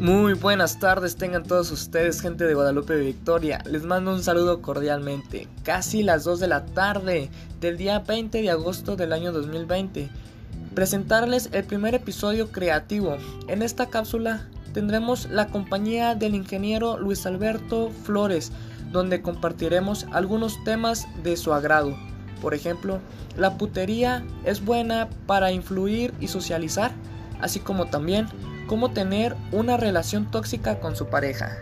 Muy buenas tardes tengan todos ustedes, gente de Guadalupe Victoria. Les mando un saludo cordialmente. Casi las 2 de la tarde del día 20 de agosto del año 2020. Presentarles el primer episodio creativo. En esta cápsula tendremos la compañía del ingeniero Luis Alberto Flores, donde compartiremos algunos temas de su agrado. Por ejemplo, la putería es buena para influir y socializar, así como también cómo tener una relación tóxica con su pareja.